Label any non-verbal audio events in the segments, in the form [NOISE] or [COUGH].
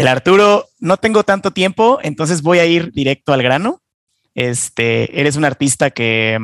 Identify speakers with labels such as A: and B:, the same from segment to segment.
A: El Arturo, no tengo tanto tiempo, entonces voy a ir directo al grano. Este, eres un artista que,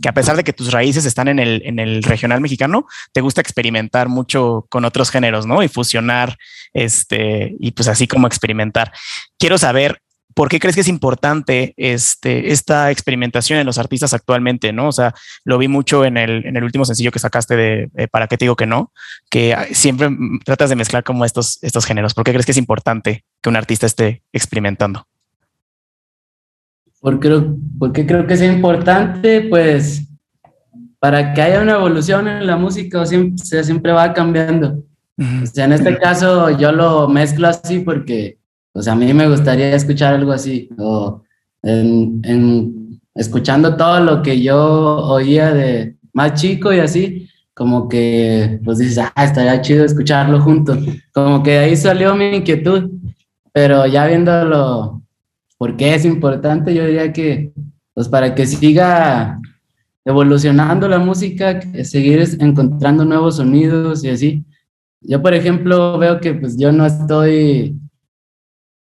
A: que a pesar de que tus raíces están en el, en el regional mexicano, te gusta experimentar mucho con otros géneros, ¿no? Y fusionar, este, y pues así como experimentar. Quiero saber ¿por qué crees que es importante este, esta experimentación en los artistas actualmente? ¿no? O sea, lo vi mucho en el, en el último sencillo que sacaste de ¿Para qué te digo que no? Que siempre tratas de mezclar como estos, estos géneros. ¿Por qué crees que es importante que un artista esté experimentando?
B: Porque, porque creo que es importante, pues, para que haya una evolución en la música, o siempre, siempre va cambiando. O sea, en este caso yo lo mezclo así porque sea, a mí me gustaría escuchar algo así, o en, escuchando todo lo que yo oía de más chico y así, como que pues dices, ah, estaría chido escucharlo juntos. Como que ahí salió mi inquietud, pero ya viéndolo, por qué es importante, yo diría que, pues para que siga evolucionando la música, seguir encontrando nuevos sonidos y así. Yo, por ejemplo, veo que pues yo no estoy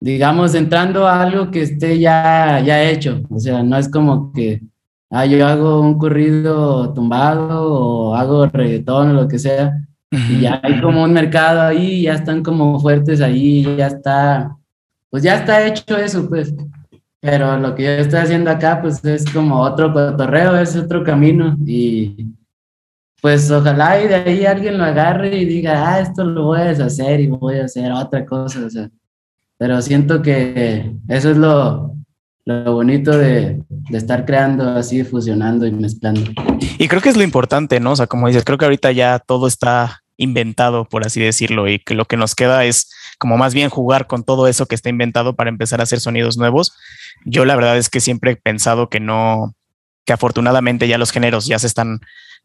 B: digamos, entrando a algo que esté ya, ya hecho. O sea, no es como que, ah, yo hago un corrido tumbado o hago reggaetón o lo que sea. Y ya hay como un mercado ahí, ya están como fuertes ahí, ya está, pues ya está hecho eso, pues. Pero lo que yo estoy haciendo acá, pues es como otro cotorreo, es otro camino. Y pues ojalá y de ahí alguien lo agarre y diga, ah, esto lo voy a deshacer y voy a hacer otra cosa. O sea, pero siento que eso es lo, lo bonito de, de, estar creando así, fusionando y mezclando.
A: Y creo que es lo importante, ¿no? O sea, como dices, creo que ahorita ya todo está inventado, por así decirlo, y que lo que nos queda es como más bien jugar con todo eso que está inventado para empezar a hacer sonidos nuevos. Yo la verdad es que siempre he pensado que no, que afortunadamente ya los géneros ya se están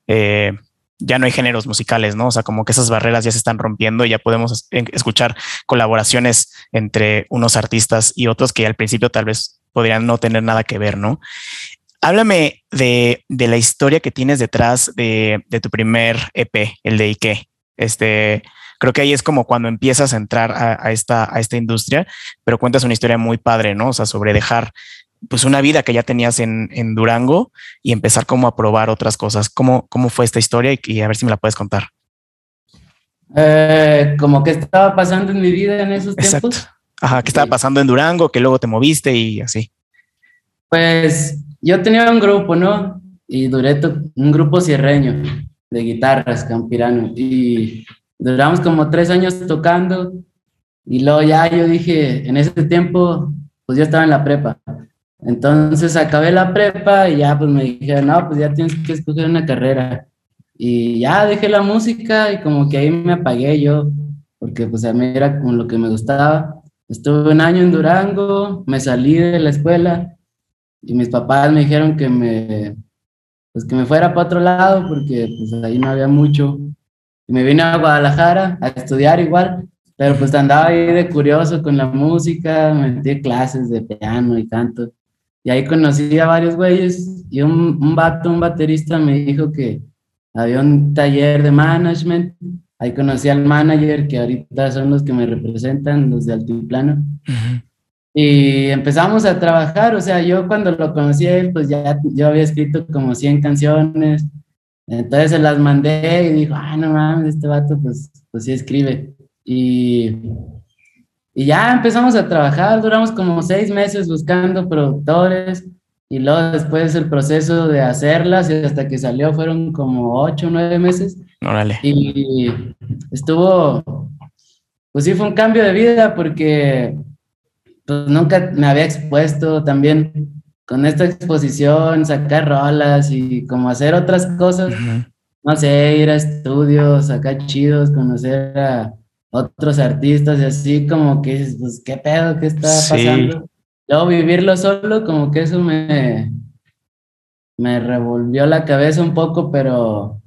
A: eh, ya no hay géneros musicales, ¿no? O sea, como que esas barreras ya se están rompiendo y ya podemos escuchar colaboraciones entre unos artistas y otros que al principio tal vez podrían no tener nada que ver, ¿no? Háblame de, la historia que tienes detrás de, tu primer EP, el de Ike. Este, creo que ahí es como cuando empiezas a entrar a, esta, a esta industria, pero cuentas una historia muy padre, ¿no? O sea, sobre dejar pues una vida que ya tenías en, en, Durango y empezar como a probar otras cosas. ¿Cómo, cómo fue esta historia y, a ver si me la puedes contar?
B: Eh, como que estaba pasando en mi vida en esos Exacto. tiempos.
A: Ajá, que estaba pasando en Durango, que luego te moviste y así.
B: Pues yo tenía un grupo, ¿no? Y duré un grupo cierreño de guitarras, campirano. Y duramos como tres años tocando. Y luego ya yo dije, en ese tiempo, pues yo estaba en la prepa. Entonces acabé la prepa y ya pues me dijeron, no, pues ya tienes que escoger una carrera. Y ya dejé la música y como que ahí me apagué yo, porque pues a mí era como lo que me gustaba. Estuve un año en Durango, me salí de la escuela y mis papás me dijeron que me, pues que me fuera para otro lado porque pues ahí no había mucho. Y me vine a Guadalajara a estudiar igual, pero pues andaba ahí de curioso con la música, metí clases de piano y canto. Y ahí conocí a varios güeyes y un, un vato, un baterista me dijo que había un taller de management. Ahí conocí al manager, que ahorita son los que me representan, los de Altiplano. Y empezamos a trabajar, o sea, yo cuando lo conocí a él, pues ya yo había escrito como 100 canciones. Entonces se las mandé y dijo, ah, no mames, este vato pues, pues sí escribe. Y y ya empezamos a trabajar, duramos como seis meses buscando productores y luego después el proceso de hacerlas y hasta que salió fueron como ocho o nueve meses.
A: Órale.
B: Y estuvo, pues sí fue un cambio de vida porque pues nunca me había expuesto también con esta exposición, sacar rolas y como hacer otras cosas, no sé, ir a estudios acá chidos, conocer a otros artistas y así como que pues qué pedo, qué está pasando. Luego vivirlo solo, como que eso me, me revolvió la cabeza un poco, pero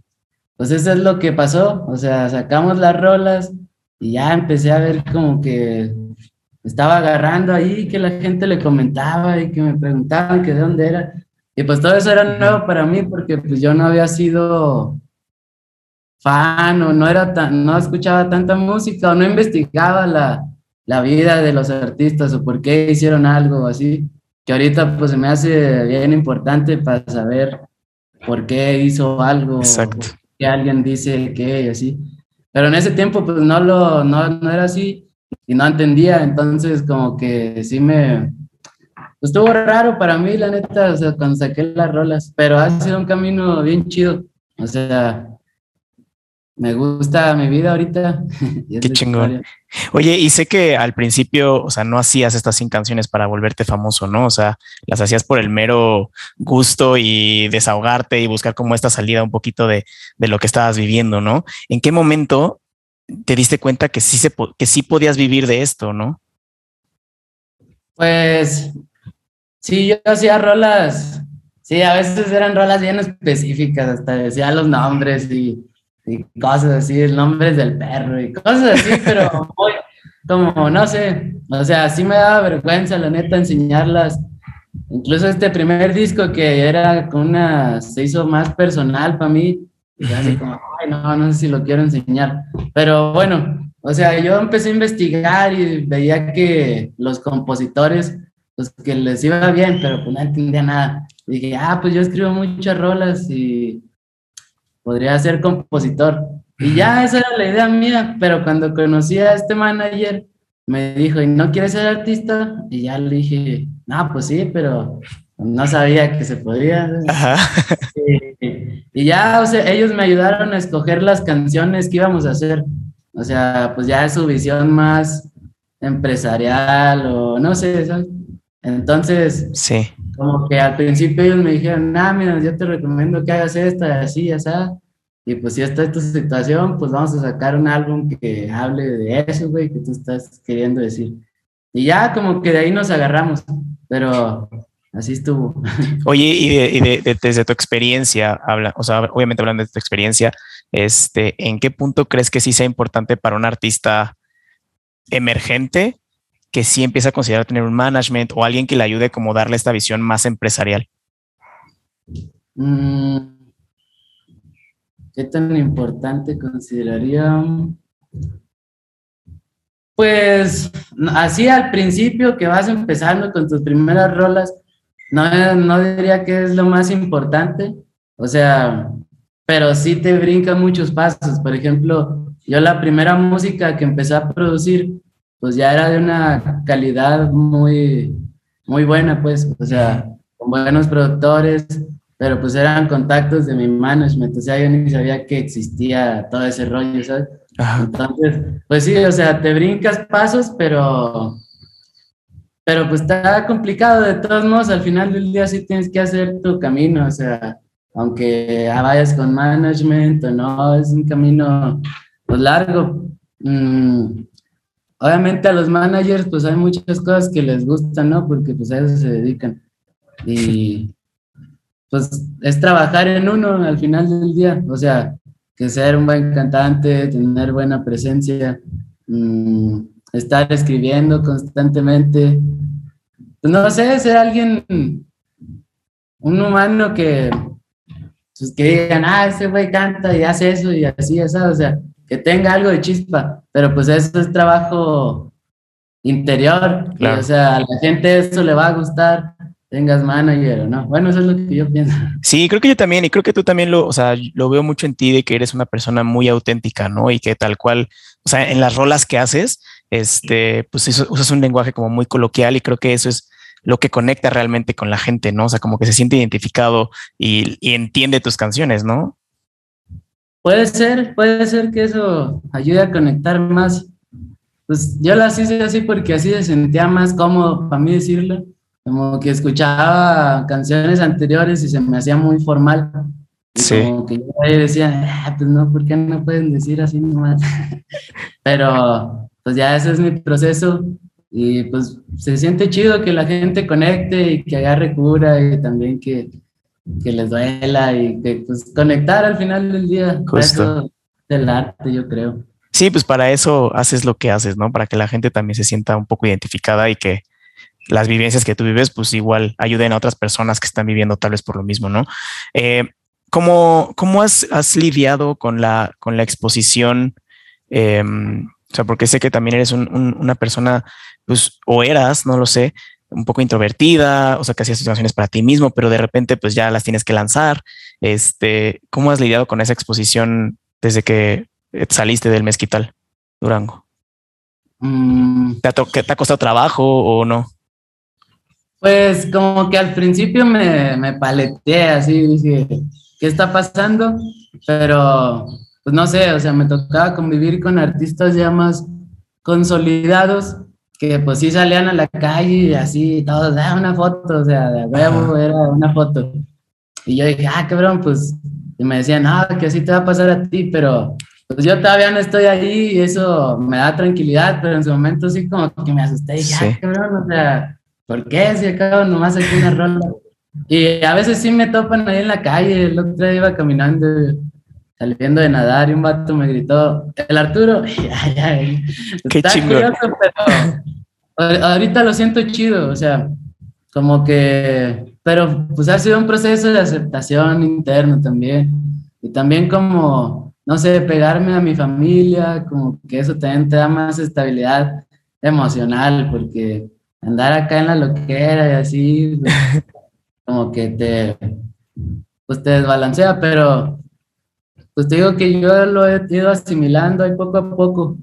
B: pues eso es lo que pasó. O sea, sacamos las rolas y ya empecé a ver como que estaba agarrando ahí, que la gente le comentaba y que me preguntaban que de dónde era. Y pues todo eso era nuevo para mí porque pues yo no había sido fan o no era tan, no escuchaba tanta música o no investigaba la, la vida de los artistas o por qué hicieron algo así, que ahorita pues se me hace bien importante para saber por qué hizo algo,
A: Exacto.
B: que alguien dice que y así. Pero en ese tiempo pues no lo no, no era así y no entendía, entonces como que sí me pues, estuvo raro para mí la neta, o sea, cuando saqué las rolas, pero ha sido un camino bien chido. O sea, me gusta mi vida ahorita. [LAUGHS]
A: Qué chingón. Oye, y sé que al principio, o sea, no hacías estas 100 canciones para volverte famoso, ¿no? O sea, las hacías por el mero gusto y desahogarte y buscar como esta salida un poquito de, de lo que estabas viviendo, ¿no? ¿En qué momento te diste cuenta que sí, se, que sí podías vivir de esto, ¿no?
B: Pues sí, yo hacía rolas, sí, a veces eran rolas bien específicas, hasta decía los nombres y y cosas así, el nombre del perro y cosas así, pero [LAUGHS] como, no sé, o sea, sí me daba vergüenza, la neta, enseñarlas. Incluso este primer disco que era con una, se hizo más personal para mí, y así como, ay, no, no sé si lo quiero enseñar. Pero bueno, o sea, yo empecé a investigar y veía que los compositores, pues que les iba bien, pero pues no entendía nada. dije, ah, pues yo escribo muchas rolas y podría ser compositor. Y ya esa era la idea mía, pero cuando conocí a este manager, me dijo, ¿y no quieres ser artista? Y ya le dije, no, pues sí, pero no sabía que se podía. Y, ya, o sea, ellos me ayudaron a escoger las canciones que íbamos a hacer. O sea, pues ya es su visión más empresarial o no sé, ¿sabes? Entonces,
A: sí.
B: Como que al principio ellos me dijeron, ah, mira, yo te recomiendo que hagas esta, así, así. Y pues si esta es tu situación, pues vamos a sacar un álbum que hable de eso, güey, que tú estás queriendo decir. Y ya como que de ahí nos agarramos, pero así estuvo. [LAUGHS]
A: Oye, y, desde tu experiencia, habla, o sea, obviamente hablando de tu experiencia, este, ¿en qué punto crees que sí sea importante para un artista emergente que sí empieza a considerar tener un management o alguien que le ayude como darle esta visión más empresarial?
B: Mm, ¿Qué tan importante consideraría? Pues así al principio que vas empezando con tus primeras rolas, no, no diría que es lo más importante, o sea, pero sí te brinca muchos pasos. Por ejemplo, yo la primera música que empecé a producir pues ya era de una calidad muy, muy buena, pues, o sea, con buenos productores, pero pues eran contactos de mi management, o sea, yo ni sabía que existía todo ese rollo, ¿sabes? Entonces, pues sí, o sea, te brincas pasos, pero, pero pues está complicado de todos modos, al final del día sí tienes que hacer tu camino, o sea, aunque vayas con management o no, es un camino pues, largo. Mm, obviamente a los managers pues hay muchas cosas que les gustan, ¿no? Porque pues a eso se dedican. Y pues es trabajar en uno al final del día, o sea, que ser un buen cantante, tener buena presencia, mm, estar escribiendo constantemente. Pues no sé, ser alguien, un humano que, pues que digan, ah, ese güey canta y hace eso y así, o sea, que tenga algo de chispa, pero pues eso es trabajo interior, o sea, a la gente eso le va a gustar, tengas manager o no. Bueno, eso es lo que yo pienso.
A: Sí, creo que yo también, y creo que tú también lo, o sea, lo veo mucho en ti de que eres una persona muy auténtica, ¿no? Y que tal cual, o sea, en las rolas que haces, este, pues usas un lenguaje como muy coloquial y creo que eso es lo que conecta realmente con la gente, ¿no? O sea, como que se siente identificado y, y entiende tus canciones, ¿no?
B: Puede ser, puede ser que eso ayude a conectar más. Pues yo las hice así porque así se sentía más cómodo para mí decirlo. Como que escuchaba canciones anteriores y se me hacía muy formal. sí. Como que yo decía, ah, pues no, ¿por qué no pueden decir así nomás? [LAUGHS] Pero pues ya ese es mi proceso y pues se siente chido que la gente conecte y que agarre cura y también que, que les duela y que pues conectar al final del día. Justo. Del arte, yo creo.
A: Sí, pues para eso haces lo que haces, ¿no? Para que la gente también se sienta un poco identificada y que las vivencias que tú vives, pues igual ayuden a otras personas que están viviendo tal vez por lo mismo, ¿no? Eh, ¿Cómo, cómo has, has, lidiado con la, con la exposición em, O sea, porque sé que también eres una persona, pues, o eras, no lo sé, un poco introvertida, o sea, que hacías situaciones para ti mismo, pero de repente, pues ya las tienes que lanzar. Este, ¿cómo has lidiado con esa exposición desde que saliste del mezquital, Durango? Mm. ¿Te, ha ¿Te ha costado trabajo o no?
B: Pues como que al principio me, me paleteé así, dije, ¿qué está pasando? Pero, pues no sé, o sea, me tocaba convivir con artistas ya más consolidados que pues sí salían a la calle y así, todos, ah, una foto, o sea, de huevo era una foto. Y yo dije, ah, cabrón, pues, y me decían, ah, que así te va a pasar a ti, pero pues yo todavía no estoy ahí y eso me da tranquilidad, pero en su momento sí como que me asusté y dije, ah, cabrón, o sea, ¿por qué? Si acabo nomás aquí una rola. Y a veces sí me topan ahí en la calle. El otro día iba caminando, saliendo de nadar y un vato me gritó, el Arturo. [LAUGHS] Ay, ay,
A: Qué está curioso,
B: pero ahorita lo siento chido, o sea, como que, pero pues ha sido un proceso de aceptación interno también. Y también como, no sé, pegarme a mi familia, como que eso también te da más estabilidad emocional, porque andar acá en la loquera y así, pues, [LAUGHS] como que te, pues te desbalancea, pero pues te digo que yo lo he ido asimilando ahí poco a poco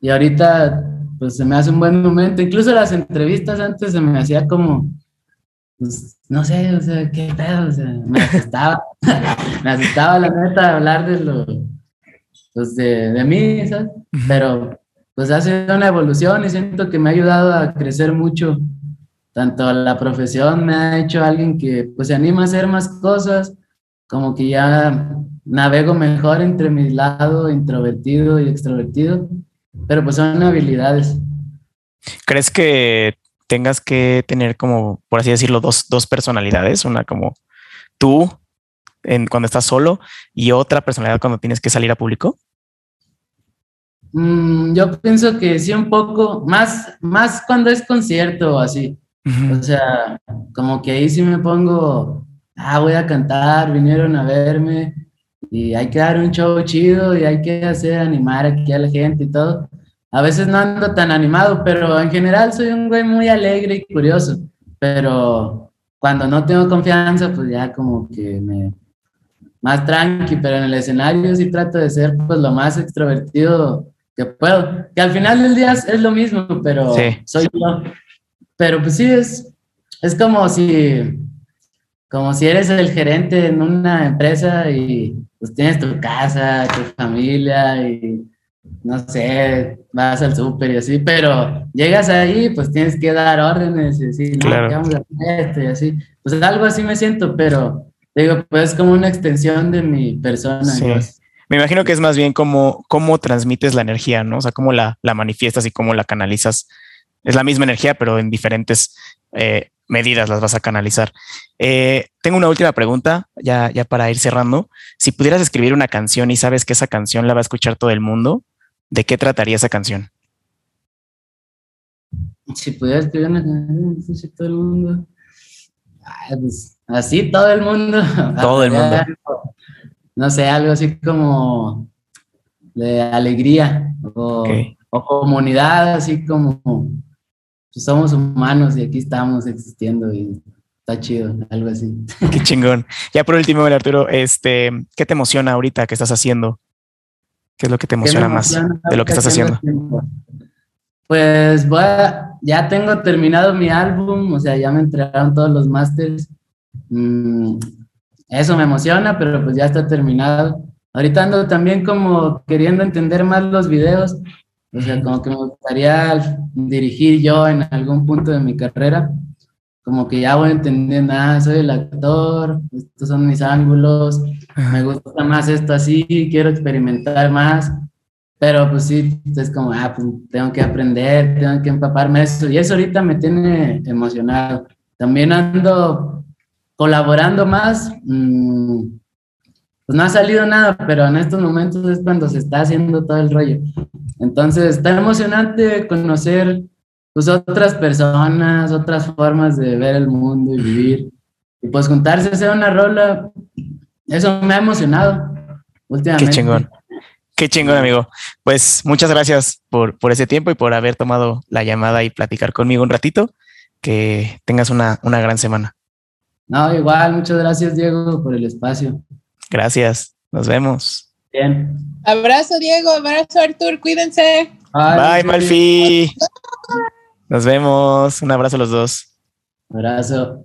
B: y ahorita pues se me hace un buen momento, incluso las entrevistas antes se me hacía como, pues no sé, o sea, qué pedo, o sea, me asustaba, [LAUGHS] me asustaba la neta hablar de lo, pues de, de mí, ¿sabes? Pero pues ha sido una evolución y siento que me ha ayudado a crecer mucho. Tanto la profesión me ha hecho alguien que pues se anima a hacer más cosas, como que ya navego mejor entre mi lado introvertido y extrovertido, pero pues son habilidades.
A: ¿Crees que tengas que tener como, por así decirlo, dos, dos personalidades? Una como tú en, cuando estás solo y otra personalidad cuando tienes que salir a público?
B: Mm, yo pienso que sí, un poco, más, más cuando es concierto o así. O sea, como que ahí sí me pongo, ah, voy a cantar, vinieron a verme y hay que dar un show chido y hay que hacer animar aquí a la gente y todo. A veces no ando tan animado, pero en general soy un güey muy alegre y curioso. Pero cuando no tengo confianza, pues ya como que me más tranqui, pero en el escenario sí trato de ser pues lo más extrovertido que puedo. Que al final del día es, lo mismo, pero soy yo. Pero pues sí, es, es como si, como si eres el gerente en una empresa y pues tienes tu casa, tu familia y no sé, vas al súper y así, pero llegas ahí, pues tienes que dar órdenes y decir, no, vamos a hacer esto y así. Pues algo así me siento, pero digo, pues es como una extensión de mi persona.
A: Me imagino que es más bien como cómo transmites la energía, ¿no? O sea, cómo la, la manifiestas y cómo la canalizas. Es la misma energía, pero en diferentes eh, medidas las vas a canalizar. Eh, tengo una última pregunta, ya, ya para ir cerrando. Si pudieras escribir una canción y sabes que esa canción la va a escuchar todo el mundo, ¿de qué trataría esa canción?
B: Si pudiera escribir una canción, todo el mundo. Pues, así todo el mundo. [LAUGHS]
A: Todo el mundo [LAUGHS]
B: no sé, algo así como de alegría o, comunidad, así como pues somos humanos y aquí estamos existiendo y está chido, algo así. [LAUGHS]
A: Qué chingón. Ya por último, Arturo, este, ¿qué te emociona ahorita que estás haciendo? ¿Qué es lo que te emociona, más de lo que estás haciendo?
B: Pues voy ya tengo terminado mi álbum, o sea, ya me entregaron todos los masters. Mm, eso me emociona, pero pues ya está terminado. Ahorita ando también como queriendo entender más los videos, o sea, como que me gustaría dirigir yo en algún punto de mi carrera, como que ya voy entendiendo, ah, soy el actor, estos son mis ángulos, me gusta más esto así, quiero experimentar más, pero pues sí, es como, ah, pues tengo que aprender, tengo que empaparme eso, y eso ahorita me tiene emocionado. También ando colaborando más, mm, pues no ha salido nada, pero en estos momentos es cuando se está haciendo todo el rollo. Entonces, está emocionante conocer pues otras personas, otras formas de ver el mundo y vivir. Y pues juntarse a hacer una rola, eso me ha emocionado últimamente.
A: Qué chingón. Qué chingón, amigo. Pues muchas gracias por, por ese tiempo y por haber tomado la llamada y platicar conmigo un ratito. Que tengas una, una gran semana.
B: No, igual, muchas gracias, Diego, por el espacio.
A: Gracias. Nos vemos.
B: Bien.
C: Abrazo, Diego. Abrazo, Artur. Cuídense.
A: Bye, Malfi. Nos vemos. Un abrazo a los dos.
B: Abrazo.